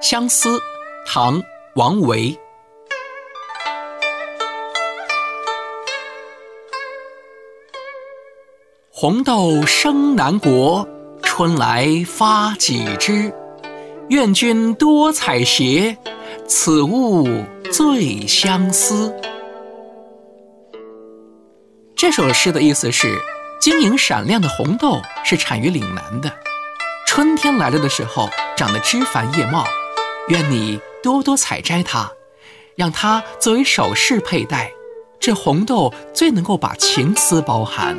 相思，唐·王维。红豆生南国，春来发几枝。愿君多采撷，此物最相思。这首诗的意思是，晶莹闪亮的红豆是产于岭南的，春天来了的时候，长得枝繁叶茂。愿你多多采摘它，让它作为首饰佩戴。这红豆最能够把情思包含。